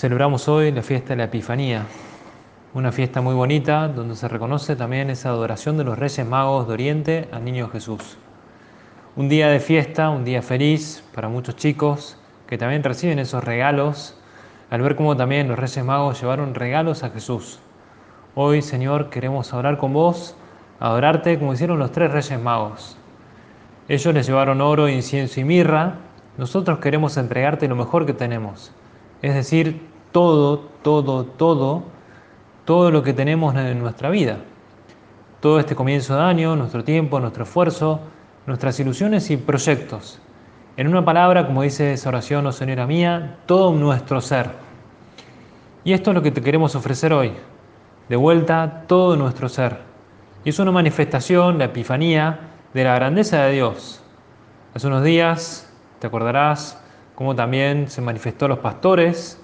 Celebramos hoy la fiesta de la Epifanía, una fiesta muy bonita donde se reconoce también esa adoración de los Reyes Magos de Oriente al Niño Jesús. Un día de fiesta, un día feliz para muchos chicos que también reciben esos regalos al ver cómo también los Reyes Magos llevaron regalos a Jesús. Hoy, Señor, queremos hablar con vos, adorarte como hicieron los tres Reyes Magos. Ellos les llevaron oro, incienso y mirra. Nosotros queremos entregarte lo mejor que tenemos, es decir, todo, todo, todo, todo lo que tenemos en nuestra vida. Todo este comienzo de año, nuestro tiempo, nuestro esfuerzo, nuestras ilusiones y proyectos. En una palabra, como dice esa oración, oh Señora mía, todo nuestro ser. Y esto es lo que te queremos ofrecer hoy. De vuelta, todo nuestro ser. Y es una manifestación, la epifanía, de la grandeza de Dios. Hace unos días, te acordarás, cómo también se manifestó a los pastores,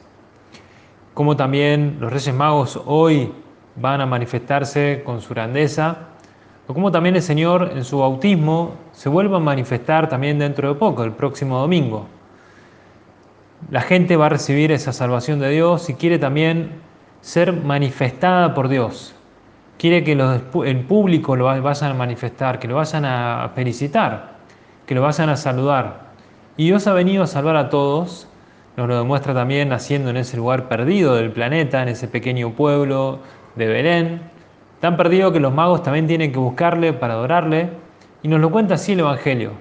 cómo también los Reyes Magos hoy van a manifestarse con su grandeza, o cómo también el Señor en su bautismo se vuelve a manifestar también dentro de poco, el próximo domingo. La gente va a recibir esa salvación de Dios y quiere también ser manifestada por Dios quiere que el público lo vayan a manifestar, que lo vayan a felicitar, que lo vayan a saludar. Y Dios ha venido a salvar a todos, nos lo demuestra también naciendo en ese lugar perdido del planeta, en ese pequeño pueblo de Belén, tan perdido que los magos también tienen que buscarle para adorarle, y nos lo cuenta así el Evangelio.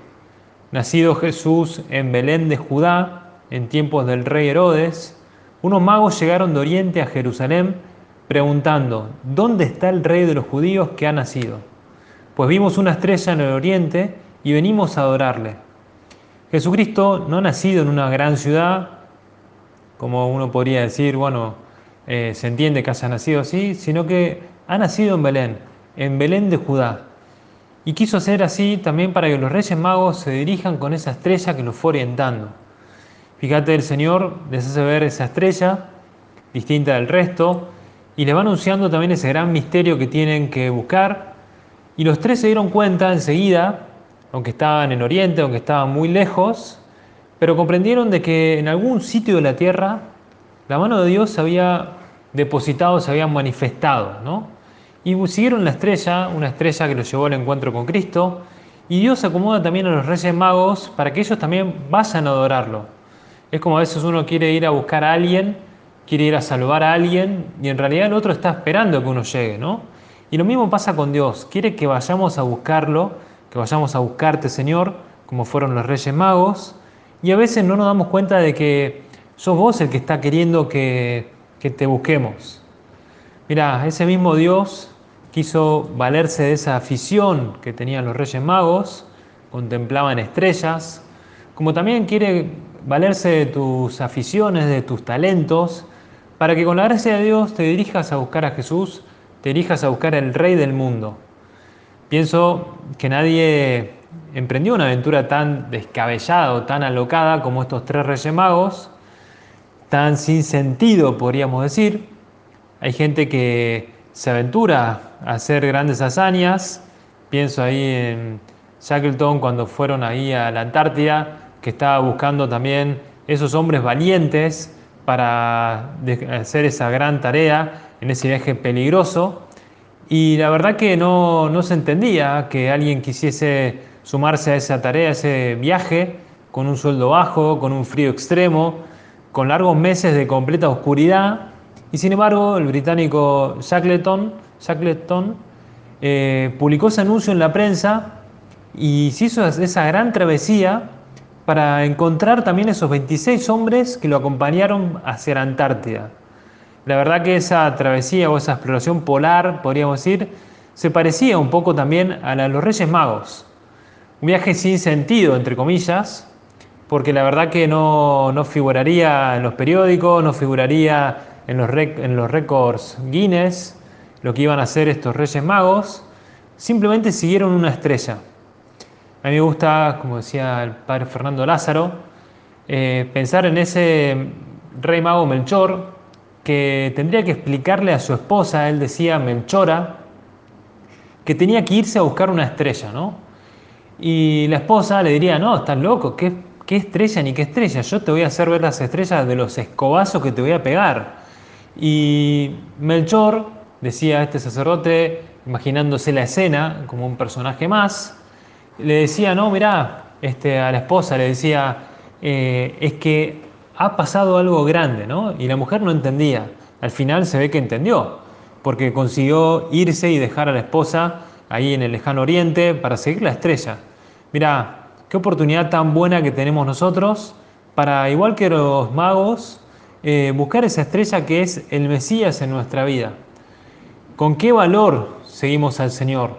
Nacido Jesús en Belén de Judá, en tiempos del rey Herodes, unos magos llegaron de Oriente a Jerusalén preguntando, ¿dónde está el rey de los judíos que ha nacido? Pues vimos una estrella en el oriente y venimos a adorarle. Jesucristo no ha nacido en una gran ciudad, como uno podría decir, bueno, eh, se entiende que haya nacido así, sino que ha nacido en Belén, en Belén de Judá. Y quiso hacer así también para que los reyes magos se dirijan con esa estrella que los fue orientando. Fíjate, el Señor les hace ver esa estrella, distinta del resto, y le va anunciando también ese gran misterio que tienen que buscar. Y los tres se dieron cuenta enseguida, aunque estaban en Oriente, aunque estaban muy lejos, pero comprendieron de que en algún sitio de la tierra la mano de Dios se había depositado, se había manifestado, ¿no? Y siguieron la estrella, una estrella que los llevó al encuentro con Cristo, y Dios acomoda también a los reyes magos para que ellos también vayan a adorarlo. Es como a veces uno quiere ir a buscar a alguien quiere ir a salvar a alguien y en realidad el otro está esperando que uno llegue, ¿no? Y lo mismo pasa con Dios, quiere que vayamos a buscarlo, que vayamos a buscarte, Señor, como fueron los Reyes Magos, y a veces no nos damos cuenta de que sos vos el que está queriendo que, que te busquemos. Mira, ese mismo Dios quiso valerse de esa afición que tenían los Reyes Magos, contemplaban estrellas, como también quiere valerse de tus aficiones, de tus talentos, para que con la gracia de Dios te dirijas a buscar a Jesús, te dirijas a buscar al Rey del mundo. Pienso que nadie emprendió una aventura tan descabellada o tan alocada como estos tres reyes magos, tan sin sentido podríamos decir. Hay gente que se aventura a hacer grandes hazañas, pienso ahí en Shackleton cuando fueron ahí a la Antártida, que estaba buscando también esos hombres valientes para hacer esa gran tarea en ese viaje peligroso. Y la verdad que no, no se entendía que alguien quisiese sumarse a esa tarea, a ese viaje, con un sueldo bajo, con un frío extremo, con largos meses de completa oscuridad. Y sin embargo, el británico Shackleton, Shackleton eh, publicó ese anuncio en la prensa y se hizo esa gran travesía para encontrar también esos 26 hombres que lo acompañaron hacia la Antártida. La verdad que esa travesía o esa exploración polar, podríamos decir, se parecía un poco también a la de los Reyes Magos. Un viaje sin sentido, entre comillas, porque la verdad que no, figuraría en los periódicos, no figuraría en los, en los récords Guinness lo que iban a hacer estos Reyes Magos, simplemente siguieron una estrella. A mí me gusta, como decía el padre Fernando Lázaro, eh, pensar en ese rey mago Melchor que tendría que explicarle a su esposa, él decía Melchora, que tenía que irse a buscar una estrella, ¿no? Y la esposa le diría, no, estás loco, ¿qué, ¿qué estrella ni qué estrella? Yo te voy a hacer ver las estrellas de los escobazos que te voy a pegar. Y Melchor, decía este sacerdote, imaginándose la escena como un personaje más, le decía, no, mirá, este, a la esposa le decía, eh, es que ha pasado algo grande, ¿no? Y la mujer no entendía. Al final se ve que entendió, porque consiguió irse y dejar a la esposa ahí en el lejano oriente para seguir la estrella. Mira, qué oportunidad tan buena que tenemos nosotros para, igual que los magos, eh, buscar esa estrella que es el Mesías en nuestra vida. ¿Con qué valor seguimos al Señor?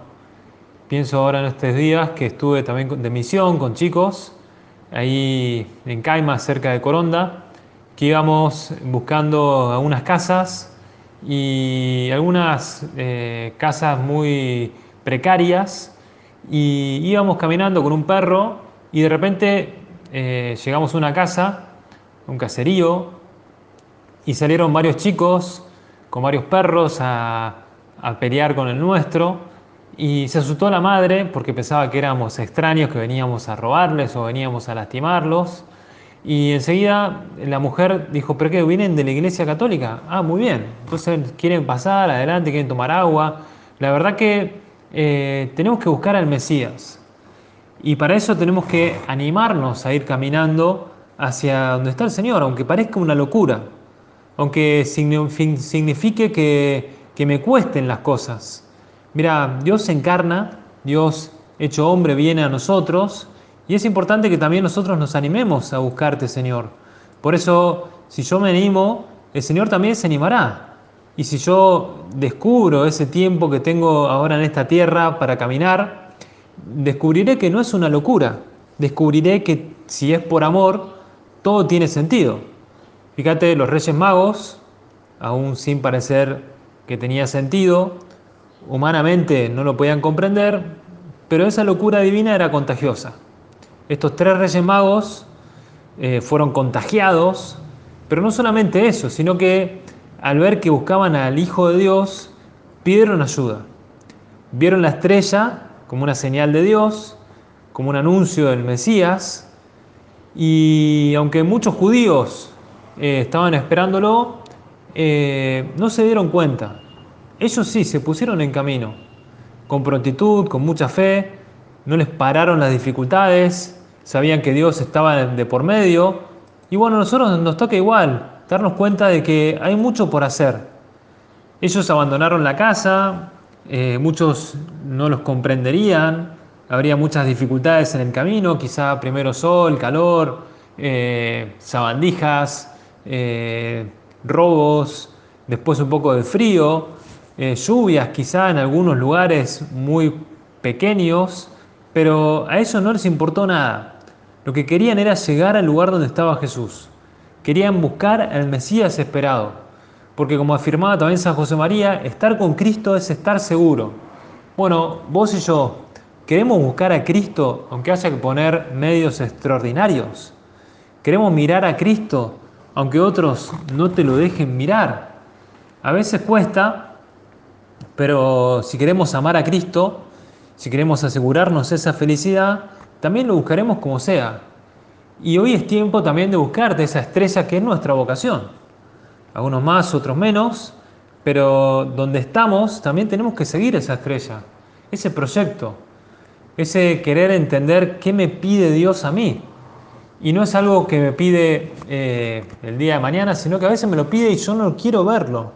Pienso ahora en estos días que estuve también de misión con chicos, ahí en Caima, cerca de Coronda, que íbamos buscando algunas casas y algunas eh, casas muy precarias y íbamos caminando con un perro y de repente eh, llegamos a una casa, un caserío, y salieron varios chicos con varios perros a, a pelear con el nuestro y se asustó la madre porque pensaba que éramos extraños, que veníamos a robarles o veníamos a lastimarlos. Y enseguida la mujer dijo, ¿pero qué? ¿Vienen de la iglesia católica? Ah, muy bien. Entonces quieren pasar adelante, quieren tomar agua. La verdad que eh, tenemos que buscar al Mesías. Y para eso tenemos que animarnos a ir caminando hacia donde está el Señor, aunque parezca una locura, aunque signifique que, que me cuesten las cosas. Mira, Dios se encarna, Dios hecho hombre viene a nosotros y es importante que también nosotros nos animemos a buscarte, Señor. Por eso, si yo me animo, el Señor también se animará. Y si yo descubro ese tiempo que tengo ahora en esta tierra para caminar, descubriré que no es una locura. Descubriré que si es por amor, todo tiene sentido. Fíjate, los Reyes Magos, aún sin parecer que tenía sentido, humanamente no lo podían comprender, pero esa locura divina era contagiosa. Estos tres Reyes Magos eh, fueron contagiados, pero no solamente eso, sino que al ver que buscaban al Hijo de Dios, pidieron ayuda. Vieron la estrella como una señal de Dios, como un anuncio del Mesías, y aunque muchos judíos eh, estaban esperándolo, eh, no se dieron cuenta. Ellos sí se pusieron en camino, con prontitud, con mucha fe, no les pararon las dificultades, sabían que Dios estaba de por medio, y bueno, a nosotros nos toca igual, darnos cuenta de que hay mucho por hacer. Ellos abandonaron la casa, eh, muchos no los comprenderían, habría muchas dificultades en el camino, quizá primero sol, calor, eh, sabandijas, eh, robos, después un poco de frío, lluvias quizá en algunos lugares muy pequeños, pero a eso no les importó nada. Lo que querían era llegar al lugar donde estaba Jesús. Querían buscar al Mesías esperado, porque como afirmaba también San José María, estar con Cristo es estar seguro. Bueno, vos y yo, ¿queremos buscar a Cristo aunque haya que poner medios extraordinarios? ¿Queremos mirar a Cristo aunque otros no te lo dejen mirar? A veces cuesta, pero si queremos amar a Cristo, si queremos asegurarnos esa felicidad, también lo buscaremos como sea, y hoy es tiempo también de buscarte esa estrella que es nuestra vocación. Algunos más, otros menos, pero donde estamos también tenemos que seguir esa estrella, ese proyecto, ese querer entender qué me pide Dios a mí. Y no es algo que me pide eh, el día de mañana, sino que a veces me lo pide y yo no quiero verlo.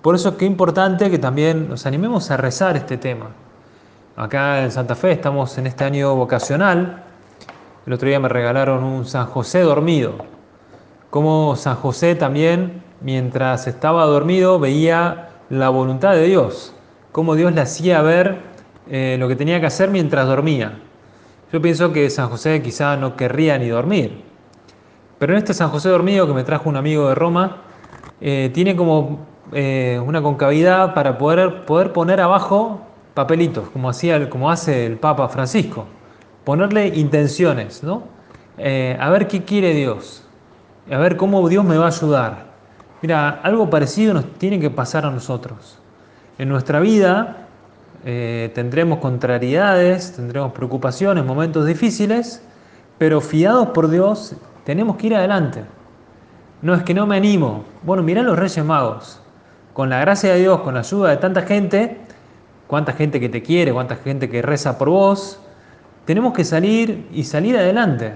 Por eso es que es importante que también nos animemos a rezar este tema. Acá en Santa Fe estamos en este año vocacional el otro día me regalaron un San José dormido. Como San José también, mientras estaba dormido, veía la voluntad de Dios. Cómo Dios le hacía ver eh, lo que tenía que hacer mientras dormía. Yo pienso que San José quizá no querría ni dormir. Pero en este San José dormido que me trajo un amigo de Roma, eh, tiene como eh, una concavidad para poder, poder poner abajo papelitos, como, hacía, como hace el Papa Francisco ponerle intenciones, ¿no? Eh, a ver qué quiere Dios, a ver cómo Dios me va a ayudar. Mira, algo parecido nos tiene que pasar a nosotros. En nuestra vida eh, tendremos contrariedades, tendremos preocupaciones, momentos difíciles, pero fiados por Dios, tenemos que ir adelante. No es que no me animo. Bueno, mirá los Reyes Magos. Con la gracia de Dios, con la ayuda de tanta gente, cuánta gente que te quiere, cuánta gente que reza por vos, tenemos que salir y salir adelante,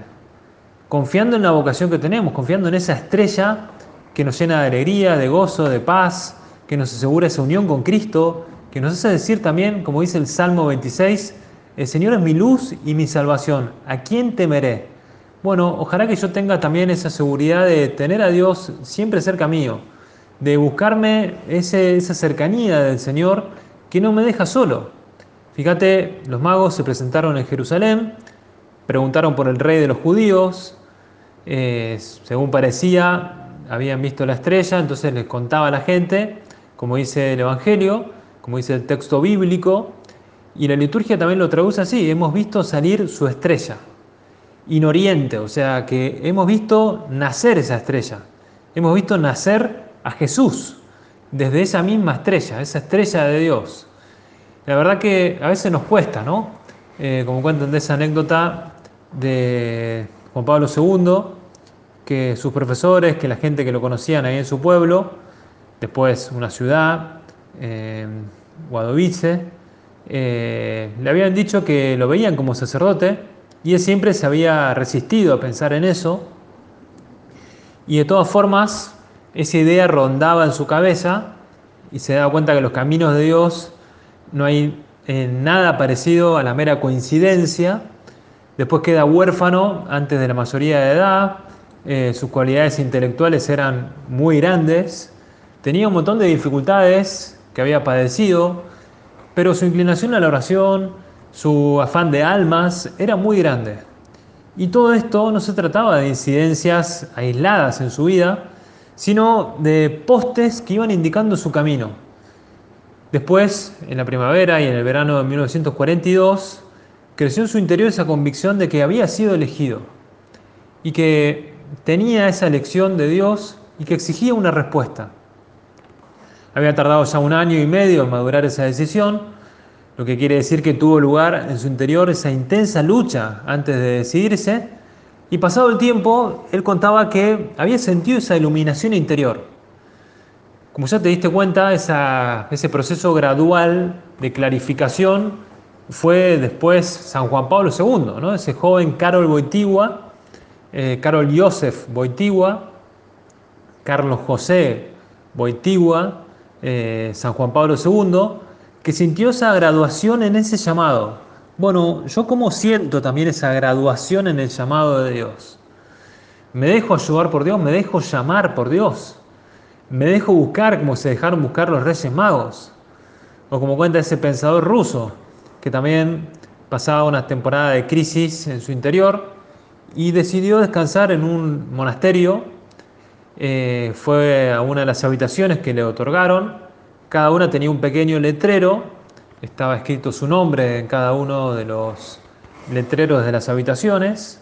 confiando en la vocación que tenemos, confiando en esa estrella que nos llena de alegría, de gozo, de paz, que nos asegura esa unión con Cristo, que nos hace decir también, como dice el Salmo 26, el Señor es mi luz y mi salvación, ¿a quién temeré? Bueno, ojalá que yo tenga también esa seguridad de tener a Dios siempre cerca mío, de buscarme esa cercanía del Señor que no me deja solo. Fíjate, los magos se presentaron en Jerusalén, preguntaron por el rey de los judíos, eh, según parecía, habían visto la estrella, entonces les contaba a la gente, como dice el Evangelio, como dice el texto bíblico, y la liturgia también lo traduce así, hemos visto salir su estrella, en oriente, o sea que hemos visto nacer esa estrella, hemos visto nacer a Jesús desde esa misma estrella, esa estrella de Dios. La verdad que a veces nos cuesta, ¿no? Eh, como cuentan de esa anécdota de Juan Pablo II, que sus profesores, que la gente que lo conocían ahí en su pueblo, después una ciudad, eh, Guadovice, eh, le habían dicho que lo veían como sacerdote y él siempre se había resistido a pensar en eso. Y de todas formas, esa idea rondaba en su cabeza y se daba cuenta que los caminos de Dios no hay nada parecido a la mera coincidencia. Después queda huérfano antes de la mayoría de edad, eh, sus cualidades intelectuales eran muy grandes, tenía un montón de dificultades que había padecido, pero su inclinación a la oración, su afán de almas era muy grande. Y todo esto no se trataba de incidencias aisladas en su vida, sino de postes que iban indicando su camino. Después, en la primavera y en el verano de 1942, creció en su interior esa convicción de que había sido elegido y que tenía esa elección de Dios y que exigía una respuesta. Había tardado ya un año y medio en madurar esa decisión, lo que quiere decir que tuvo lugar en su interior esa intensa lucha antes de decidirse, y pasado el tiempo, él contaba que había sentido esa iluminación interior. Como ya te diste cuenta, ese proceso gradual de clarificación fue después San Juan Pablo II, ¿no? ese joven Carol Boitigua, eh, Carol Joseph Boitigua, Carlos José Boitigua, eh, San Juan Pablo II, que sintió esa graduación en ese llamado. Bueno, yo como siento también esa graduación en el llamado de Dios. Me dejo ayudar por Dios, me dejo llamar por Dios. Me dejo buscar como se dejaron buscar los reyes magos. O como cuenta ese pensador ruso, que también pasaba una temporada de crisis en su interior y decidió descansar en un monasterio. Eh, fue a una de las habitaciones que le otorgaron. Cada una tenía un pequeño letrero. Estaba escrito su nombre en cada uno de los letreros de las habitaciones.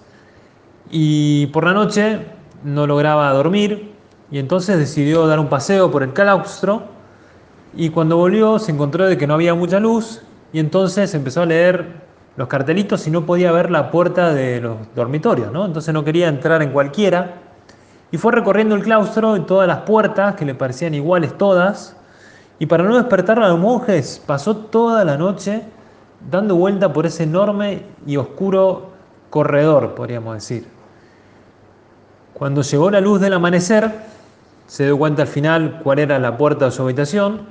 Y por la noche no lograba dormir y entonces decidió dar un paseo por el claustro y cuando volvió se encontró de que no había mucha luz y entonces empezó a leer los cartelitos y no podía ver la puerta de los dormitorios, ¿no? Entonces no quería entrar en cualquiera. Y fue recorriendo el claustro y todas las puertas, que le parecían iguales todas. Y para no despertar a los monjes, pasó toda la noche dando vuelta por ese enorme y oscuro corredor, podríamos decir. Cuando llegó la luz del amanecer, se dio cuenta al final cuál era la puerta de su habitación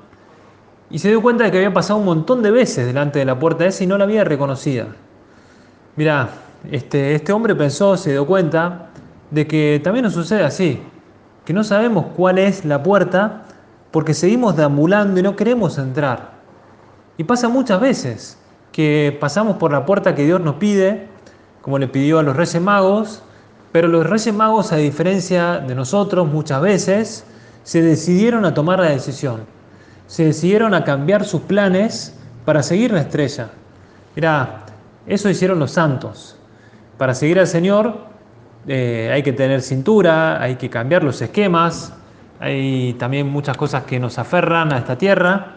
y se dio cuenta de que había pasado un montón de veces delante de la puerta esa y no la había reconocida. Mira, este, este hombre pensó, se dio cuenta de que también nos sucede así, que no sabemos cuál es la puerta porque seguimos deambulando y no queremos entrar. Y pasa muchas veces que pasamos por la puerta que Dios nos pide, como le pidió a los Reyes Magos, pero los Reyes Magos, a diferencia de nosotros muchas veces, se decidieron a tomar la decisión se decidieron a cambiar sus planes para seguir la estrella. Mira, eso hicieron los santos. Para seguir al Señor eh, hay que tener cintura, hay que cambiar los esquemas, hay también muchas cosas que nos aferran a esta tierra,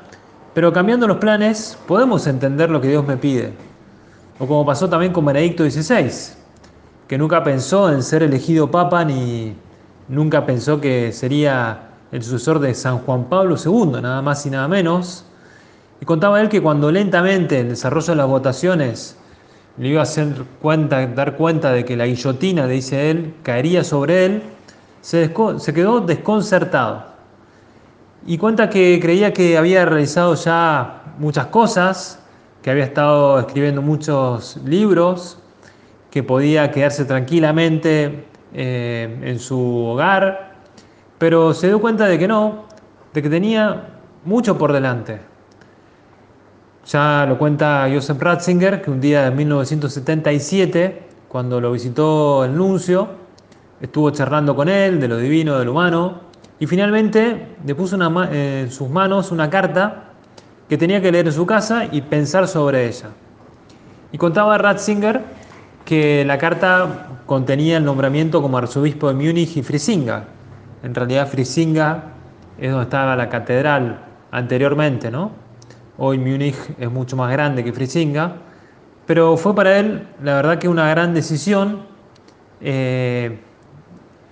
pero cambiando los planes podemos entender lo que Dios me pide. O como pasó también con Benedicto XVI, que nunca pensó en ser elegido papa ni nunca pensó que sería el sucesor de San Juan Pablo II, nada más y nada menos. Y contaba él que cuando lentamente el desarrollo de las votaciones le iba a hacer dar cuenta de que la guillotina, dice él, caería sobre él, se, se quedó desconcertado. Y cuenta que creía que había realizado ya muchas cosas, que había estado escribiendo muchos libros, que podía quedarse tranquilamente eh, en su hogar, pero se dio cuenta de que no, de que tenía mucho por delante. Ya lo cuenta Joseph Ratzinger, que un día de 1977, cuando lo visitó el nuncio, estuvo charlando con él de lo divino, de lo humano, y finalmente le puso en sus manos una carta que tenía que leer en su casa y pensar sobre ella. Y contaba Ratzinger que la carta contenía el nombramiento como arzobispo de Múnich y Frisinga. En realidad Frisinga es donde estaba la catedral anteriormente, ¿no? Hoy Múnich es mucho más grande que Frisinga, pero fue para él la verdad que una gran decisión eh,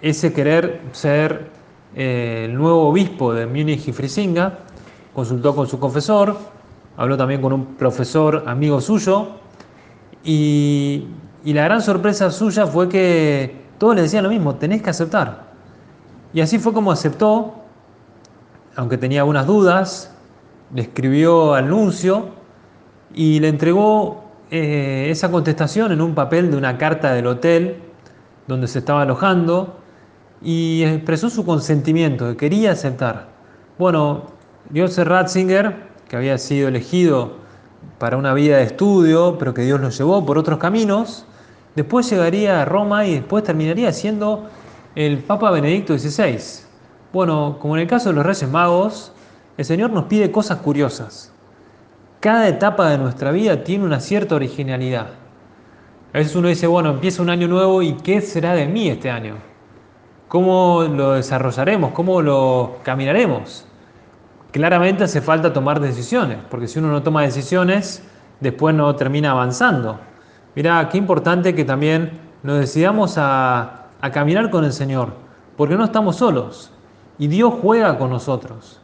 ese querer ser eh, el nuevo obispo de Múnich y Frisinga, consultó con su confesor, habló también con un profesor amigo suyo y, y la gran sorpresa suya fue que todos le decían lo mismo, tenés que aceptar. Y así fue como aceptó, aunque tenía algunas dudas, le escribió al nuncio y le entregó eh, esa contestación en un papel de una carta del hotel donde se estaba alojando y expresó su consentimiento, que quería aceptar. Bueno, Joseph Ratzinger, que había sido elegido para una vida de estudio, pero que Dios lo llevó por otros caminos, después llegaría a Roma y después terminaría siendo el Papa Benedicto XVI. Bueno, como en el caso de los Reyes Magos, el Señor nos pide cosas curiosas. Cada etapa de nuestra vida tiene una cierta originalidad. A veces uno dice, bueno, empieza un año nuevo y ¿qué será de mí este año? ¿Cómo lo desarrollaremos? ¿Cómo lo caminaremos? Claramente hace falta tomar decisiones, porque si uno no toma decisiones, después no termina avanzando. Mira, qué importante que también nos decidamos a, a caminar con el Señor, porque no estamos solos y Dios juega con nosotros.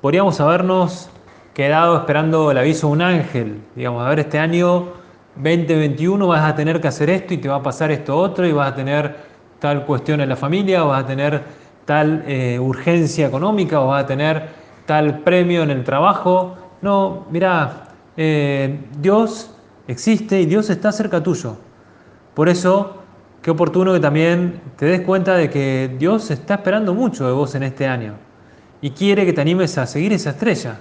Podríamos habernos quedado esperando el aviso de un ángel, digamos, a ver, este año 2021 vas a tener que hacer esto y te va a pasar esto otro y vas a tener tal cuestión en la familia, o vas a tener tal eh, urgencia económica, o vas a tener tal premio en el trabajo. No, mira, eh, Dios existe y Dios está cerca tuyo. Por eso, qué oportuno que también te des cuenta de que Dios está esperando mucho de vos en este año y quiere que te animes a seguir esa estrella.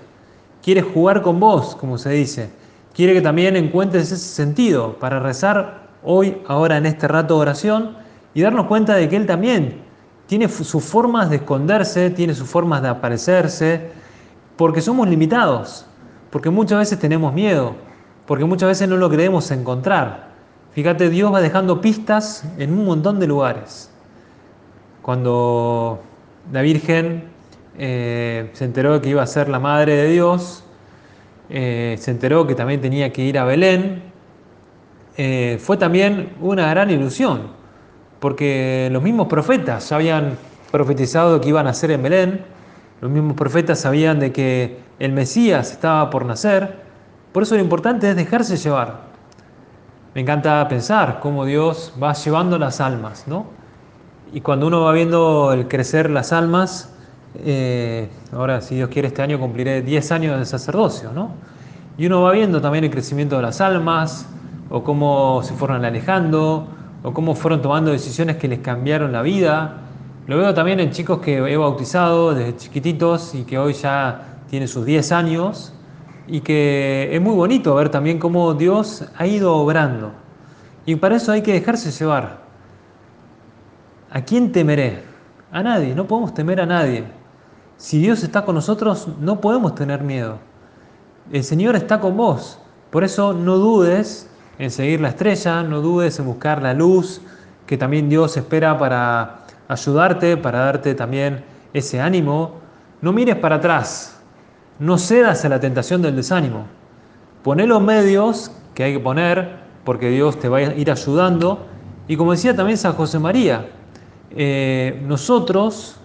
Quiere jugar con vos, como se dice. Quiere que también encuentres ese sentido para rezar hoy, ahora en este rato de oración y darnos cuenta de que Él también tiene sus formas de esconderse, tiene sus formas de aparecerse, porque somos limitados, porque muchas veces tenemos miedo, porque muchas veces no lo queremos encontrar. Fíjate, Dios va dejando pistas en un montón de lugares. Cuando la Virgen eh, se enteró de que iba a ser la Madre de Dios, eh, se enteró que también tenía que ir a Belén, eh, fue también una gran ilusión, porque los mismos profetas ya habían profetizado que iban a nacer en Belén, los mismos profetas sabían de que el Mesías estaba por nacer, por eso lo importante es dejarse llevar. Me encanta pensar cómo Dios va llevando las almas, ¿no? Y cuando uno va viendo el crecer las almas, eh, ahora si Dios quiere este año cumpliré 10 años de sacerdocio, ¿no? Y uno va viendo también el crecimiento de las almas, o cómo se fueron alejando, o cómo fueron tomando decisiones que les cambiaron la vida. Lo veo también en chicos que he bautizado desde chiquititos y que hoy ya tienen sus 10 años y que es muy bonito ver también cómo Dios ha ido obrando. Y para eso hay que dejarse llevar. ¿A quién temeré? A nadie, no podemos temer a nadie. Si Dios está con nosotros, no podemos tener miedo. El Señor está con vos. Por eso no dudes en seguir la estrella, no dudes en buscar la luz que también Dios espera para ayudarte, para darte también ese ánimo. No mires para atrás, no cedas a la tentación del desánimo. Poné los medios que hay que poner porque Dios te va a ir ayudando Y como decía también San José María, eh, nosotros,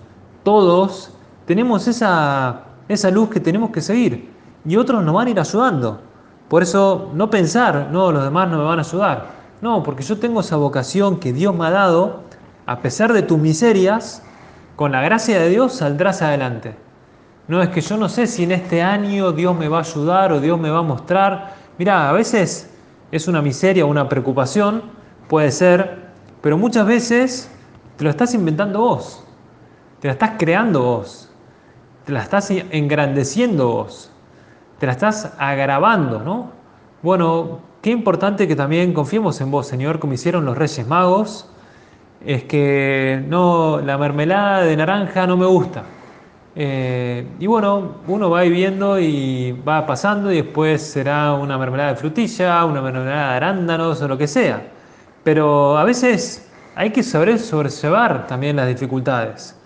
todos, tenemos esa, esa luz que tenemos que seguir y otros nos van a ir ayudando. Por eso no pensar, no, los demás no me van a ayudar. No, porque yo tengo esa vocación que Dios me ha dado, a pesar de tus miserias, con la gracia de Dios saldrás adelante. No es que yo no sé si en este año Dios me va a ayudar o Dios me va a mostrar. Mira, a veces es una miseria, una preocupación, puede ser, pero muchas veces te lo estás inventando vos, te la estás creando vos, te la estás engrandeciendo vos, te la estás agravando, ¿no? Bueno, qué importante que también confiemos en vos, Señor, como hicieron los Reyes Magos, es que no, la mermelada de naranja no me gusta. Eh, y bueno, uno va viendo y va pasando y después será una mermelada de frutilla, una mermelada de arándanos o lo que sea. Pero a veces hay que saber sobrellevar también las dificultades.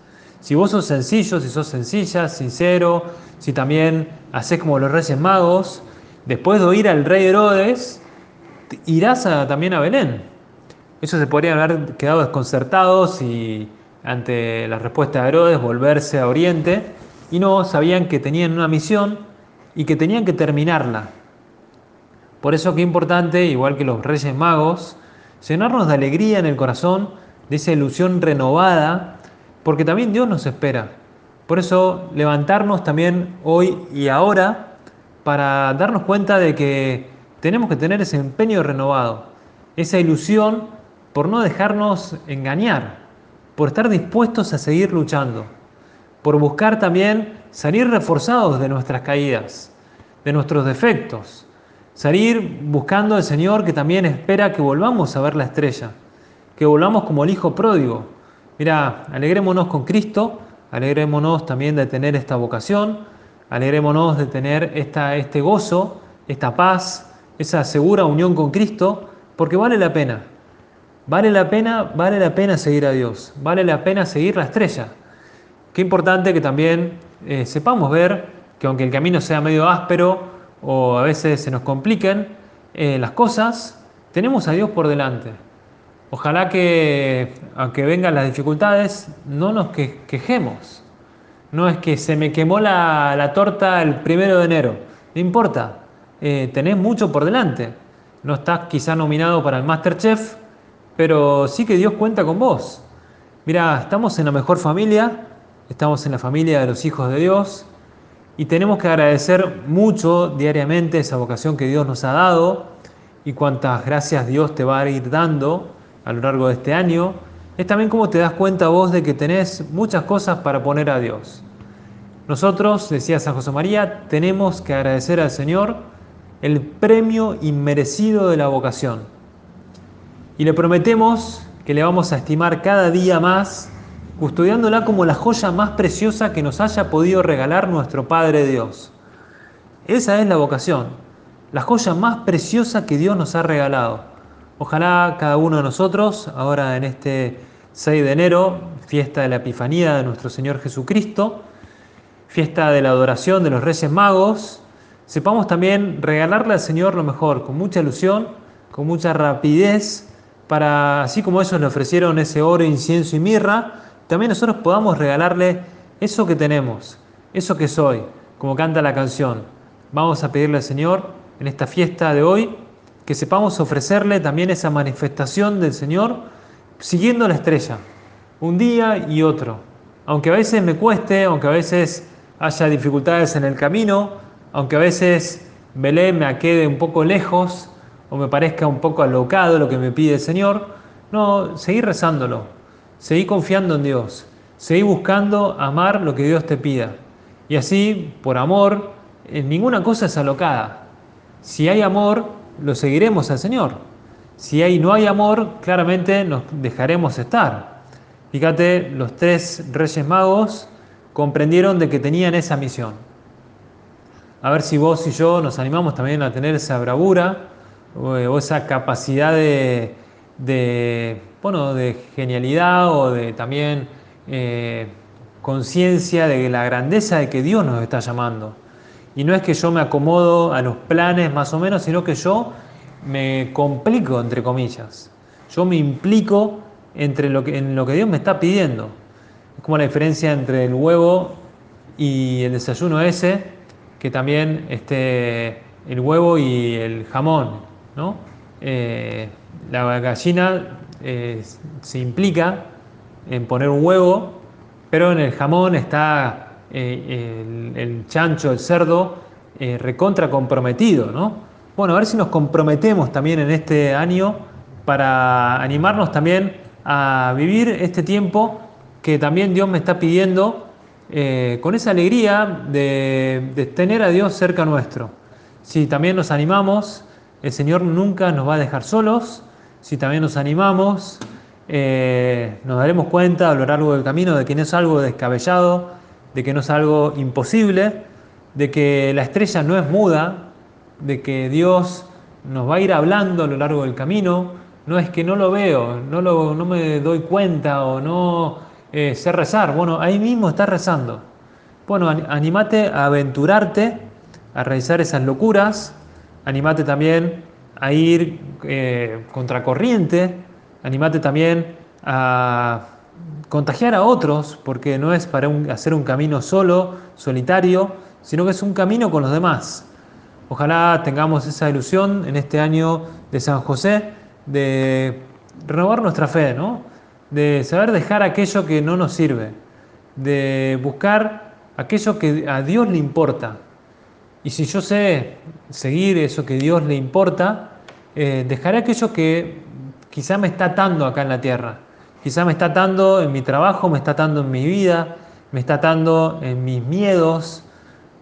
Si vos sos sencillo, si sos sencilla, sincero, si también haces como los reyes magos, después de oír al rey Herodes, irás también a Belén. Ellos se podrían haber quedado desconcertados y ante la respuesta de Herodes volverse a Oriente y no sabían que tenían una misión y que tenían que terminarla. Por eso qué importante, igual que los Reyes Magos, llenarnos de alegría en el corazón, de esa ilusión renovada, porque también Dios nos espera. Por eso levantarnos también hoy y ahora para darnos cuenta de que tenemos que tener ese empeño renovado, esa ilusión por no dejarnos engañar por estar dispuestos a seguir luchando, por buscar también salir reforzados de nuestras caídas, de nuestros defectos, salir buscando al Señor que también espera que volvamos a ver la estrella, que volvamos como el Hijo pródigo. Mira, alegrémonos con Cristo, alegrémonos también de tener esta vocación, alegrémonos de tener esta, este gozo, esta paz, esa segura unión con Cristo, porque vale la pena. Vale la pena, vale la pena seguir a Dios, vale la pena seguir la estrella. Qué importante que también eh, sepamos ver que aunque el camino sea medio áspero o a veces se nos compliquen eh, las cosas, tenemos a Dios por delante. Ojalá que, aunque vengan las dificultades, no nos quejemos. No es que se me quemó la, torta el primero de enero. No importa, eh, tenés mucho por delante. No estás quizá nominado para el Masterchef, pero sí que Dios cuenta con vos. Mira, estamos en la mejor familia, estamos en la familia de los hijos de Dios y tenemos que agradecer mucho diariamente esa vocación que Dios nos ha dado y cuántas gracias Dios te va a ir dando a lo largo de este año. Es también como te das cuenta vos de que tenés muchas cosas para poner a Dios. Nosotros, decía San José María, tenemos que agradecer al Señor el premio inmerecido de la vocación y le prometemos que le vamos a estimar cada día más, custodiándola como la joya más preciosa que nos haya podido regalar nuestro Padre Dios. Esa es la vocación, la joya más preciosa que Dios nos ha regalado. Ojalá cada uno de nosotros, ahora en este 6 de enero, fiesta de la Epifanía de nuestro Señor Jesucristo, fiesta de la adoración de los Reyes Magos, sepamos también regalarle al Señor lo mejor, con mucha ilusión, con mucha rapidez, para, así como ellos le ofrecieron ese oro, incienso y mirra, también nosotros podamos regalarle eso que tenemos, eso que soy, como canta la canción. Vamos a pedirle al Señor en esta fiesta de hoy que sepamos ofrecerle también esa manifestación del Señor siguiendo la estrella, un día y otro. Aunque a veces me cueste, aunque a veces haya dificultades en el camino, aunque a veces Belén me quede un poco lejos, o me parezca un poco alocado lo que me pide el Señor. No, seguí rezándolo, seguí confiando en Dios, seguí buscando amar lo que Dios te pida. Y así, por amor, en ninguna cosa es alocada. Si hay amor, lo seguiremos al Señor. Si hay, no hay amor, claramente nos dejaremos estar. Fíjate, los tres reyes magos comprendieron de que tenían esa misión. A ver si vos y yo nos animamos también a tener esa bravura o esa capacidad de, bueno, de genialidad o de también eh, conciencia de la grandeza de que Dios nos está llamando. Y no es que yo me acomodo a los planes más o menos, sino que yo me complico, entre comillas. Yo me implico entre lo que, en lo que Dios me está pidiendo. Es como la diferencia entre el huevo y el desayuno ese, que también este, el huevo y el jamón. ¿No? Eh, la gallina eh, se implica en poner un huevo, pero en el jamón está eh, el, chancho, el cerdo, recontra comprometido. ¿no? Bueno, a ver si nos comprometemos también en este año para animarnos también a vivir este tiempo que también Dios me está pidiendo con esa alegría de, de tener a Dios cerca nuestro. Si también nos animamos, el Señor nunca nos va a dejar solos. Si también nos animamos, eh, nos daremos cuenta a lo largo del camino de que no es algo descabellado, de que no es algo imposible, de que la estrella no es muda, de que Dios nos va a ir hablando a lo largo del camino. No es que no lo veo, no, lo, no me doy cuenta o no eh, sé rezar. Bueno, ahí mismo está rezando. Bueno, anímate a aventurarte a realizar esas locuras, animate también a ir eh, contracorriente, animate también a contagiar a otros, porque no es para hacer un camino solo, solitario, sino que es un camino con los demás. Ojalá tengamos esa ilusión en este año de San José de renovar nuestra fe, ¿no? de saber dejar aquello que no nos sirve, de buscar aquello que a Dios le importa, y si yo sé seguir eso que Dios le importa, eh, dejaré aquello que quizá me está atando acá en la tierra. Quizá me está atando en mi trabajo, me está atando en mi vida, me está atando en mis miedos.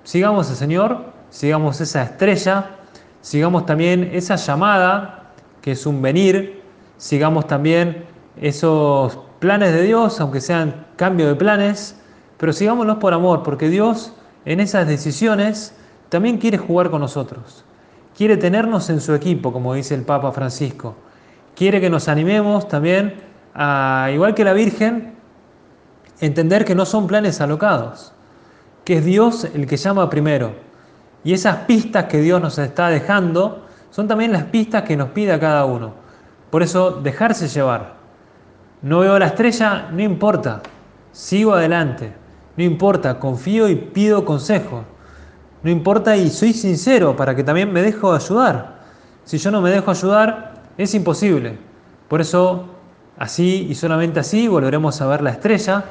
Sigamos al Señor, sigamos esa estrella, sigamos también esa llamada que es un venir, sigamos también esos planes de Dios, aunque sean cambio de planes, pero sigámoslos por amor, porque Dios en esas decisiones también quiere jugar con nosotros. Quiere tenernos en su equipo, como dice el Papa Francisco. Quiere que nos animemos también a, igual que la Virgen, entender que no son planes alocados, que es Dios el que llama primero. Y esas pistas que Dios nos está dejando son también las pistas que nos pide a cada uno. Por eso, dejarse llevar. No veo la estrella, no importa. Sigo adelante. No importa, confío y pido consejo. No importa y soy sincero para que también me dejo ayudar. Si yo no me dejo ayudar, es imposible. Por eso, así y solamente así volveremos a ver la estrella,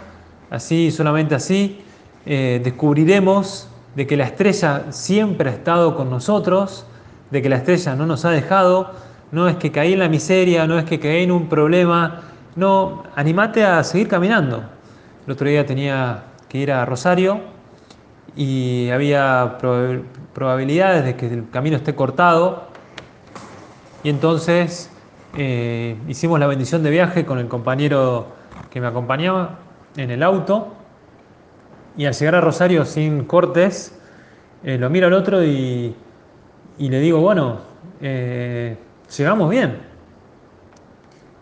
así y solamente así eh, descubriremos de que la estrella siempre ha estado con nosotros, de que la estrella no nos ha dejado, no es que caí en la miseria, no es que caí en un problema, no, animate a seguir caminando. El otro día tenía que ir a Rosario y había probabilidades de que el camino esté cortado. Y entonces eh, hicimos la bendición de viaje con el compañero que me acompañaba en el auto. Y al llegar a Rosario sin cortes, eh, lo miro al otro y, le digo, bueno, eh, llegamos bien.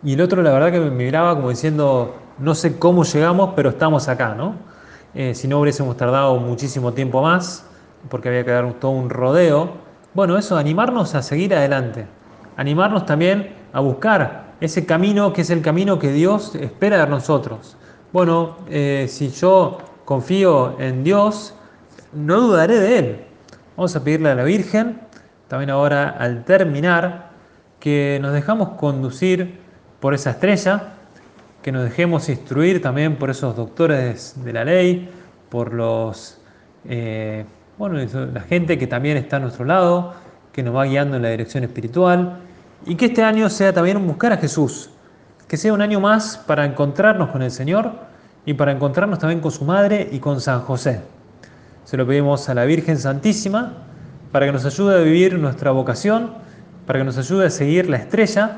Y el otro la verdad que me miraba como diciendo, no sé cómo llegamos, pero estamos acá, ¿no? Eh, si no hubiésemos tardado muchísimo tiempo más, porque había que dar todo un rodeo. Bueno, eso, animarnos a seguir adelante, animarnos también a buscar ese camino que es el camino que Dios espera de nosotros. Bueno, eh, si yo confío en Dios, no dudaré de Él. Vamos a pedirle a la Virgen, también ahora al terminar, que nos dejamos conducir por esa estrella, que nos dejemos instruir también por esos doctores de la ley, por los, eh, bueno, la gente que también está a nuestro lado, que nos va guiando en la dirección espiritual, y que este año sea también un buscar a Jesús, que sea un año más para encontrarnos con el Señor y para encontrarnos también con su Madre y con San José. Se lo pedimos a la Virgen Santísima para que nos ayude a vivir nuestra vocación, para que nos ayude a seguir la estrella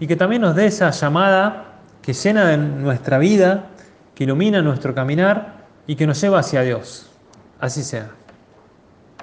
y que también nos dé esa llamada que llena nuestra vida, que ilumina nuestro caminar y que nos lleva hacia Dios. Así sea.